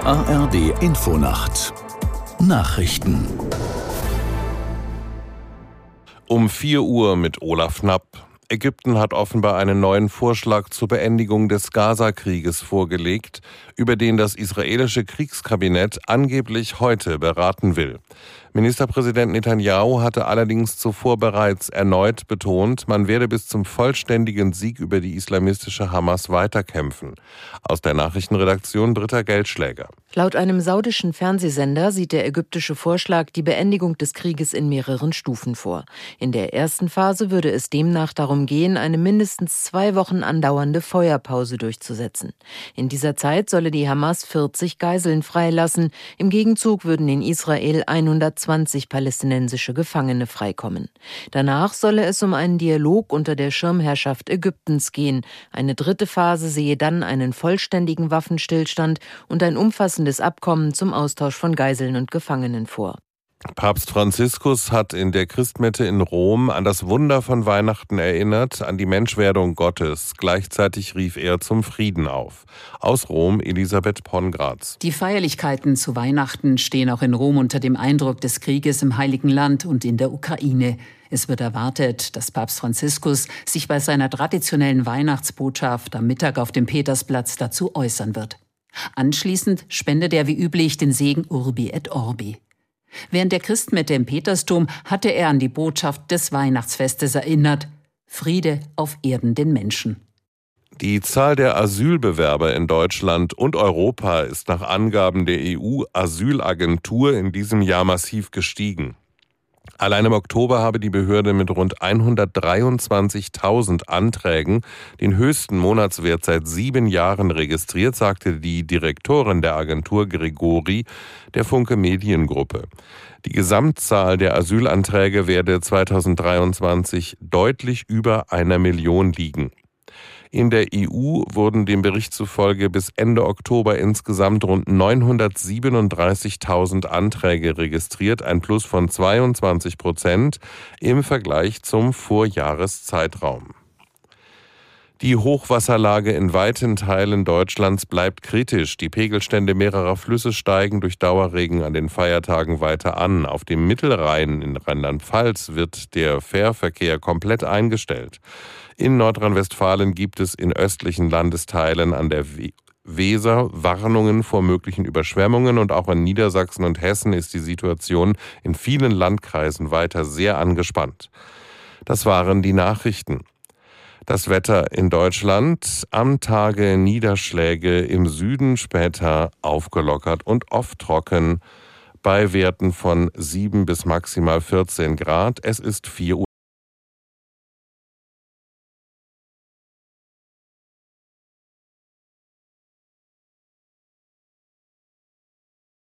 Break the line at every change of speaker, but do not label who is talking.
ARD Infonacht Nachrichten
Um 4 Uhr mit Olaf Knapp. Ägypten hat offenbar einen neuen Vorschlag zur Beendigung des Gaza-Krieges vorgelegt, über den das israelische Kriegskabinett angeblich heute beraten will. Ministerpräsident Netanyahu hatte allerdings zuvor bereits erneut betont, man werde bis zum vollständigen Sieg über die islamistische Hamas weiterkämpfen. Aus der Nachrichtenredaktion Britta Geldschläger.
Laut einem saudischen Fernsehsender sieht der ägyptische Vorschlag die Beendigung des Krieges in mehreren Stufen vor. In der ersten Phase würde es demnach darum gehen, eine mindestens zwei Wochen andauernde Feuerpause durchzusetzen. In dieser Zeit solle die Hamas 40 Geiseln freilassen. Im Gegenzug würden in Israel 120 palästinensische Gefangene freikommen. Danach solle es um einen Dialog unter der Schirmherrschaft Ägyptens gehen. Eine dritte Phase sehe dann einen vollständigen Waffenstillstand und ein umfassendes Abkommen zum Austausch von Geiseln und Gefangenen vor.
Papst Franziskus hat in der Christmette in Rom an das Wunder von Weihnachten erinnert, an die Menschwerdung Gottes. Gleichzeitig rief er zum Frieden auf. Aus Rom Elisabeth Pongratz.
Die Feierlichkeiten zu Weihnachten stehen auch in Rom unter dem Eindruck des Krieges im Heiligen Land und in der Ukraine. Es wird erwartet, dass Papst Franziskus sich bei seiner traditionellen Weihnachtsbotschaft am Mittag auf dem Petersplatz dazu äußern wird. Anschließend spendet er wie üblich den Segen Urbi et Orbi. Während der Christmette im Petersdom hatte er an die Botschaft des Weihnachtsfestes erinnert. Friede auf Erden den Menschen.
Die Zahl der Asylbewerber in Deutschland und Europa ist nach Angaben der EU-Asylagentur in diesem Jahr massiv gestiegen. Allein im Oktober habe die Behörde mit rund 123.000 Anträgen den höchsten Monatswert seit sieben Jahren registriert, sagte die Direktorin der Agentur Gregori der Funke Mediengruppe. Die Gesamtzahl der Asylanträge werde 2023 deutlich über einer Million liegen. In der EU wurden dem Bericht zufolge bis Ende Oktober insgesamt rund 937.000 Anträge registriert, ein Plus von 22 Prozent im Vergleich zum Vorjahreszeitraum. Die Hochwasserlage in weiten Teilen Deutschlands bleibt kritisch. Die Pegelstände mehrerer Flüsse steigen durch Dauerregen an den Feiertagen weiter an. Auf dem Mittelrhein in Rheinland-Pfalz wird der Fährverkehr komplett eingestellt. In Nordrhein-Westfalen gibt es in östlichen Landesteilen an der Weser Warnungen vor möglichen Überschwemmungen und auch in Niedersachsen und Hessen ist die Situation in vielen Landkreisen weiter sehr angespannt. Das waren die Nachrichten. Das Wetter in Deutschland am Tage Niederschläge im Süden später aufgelockert und oft trocken bei Werten von 7 bis maximal 14 Grad. Es ist 4 Uhr.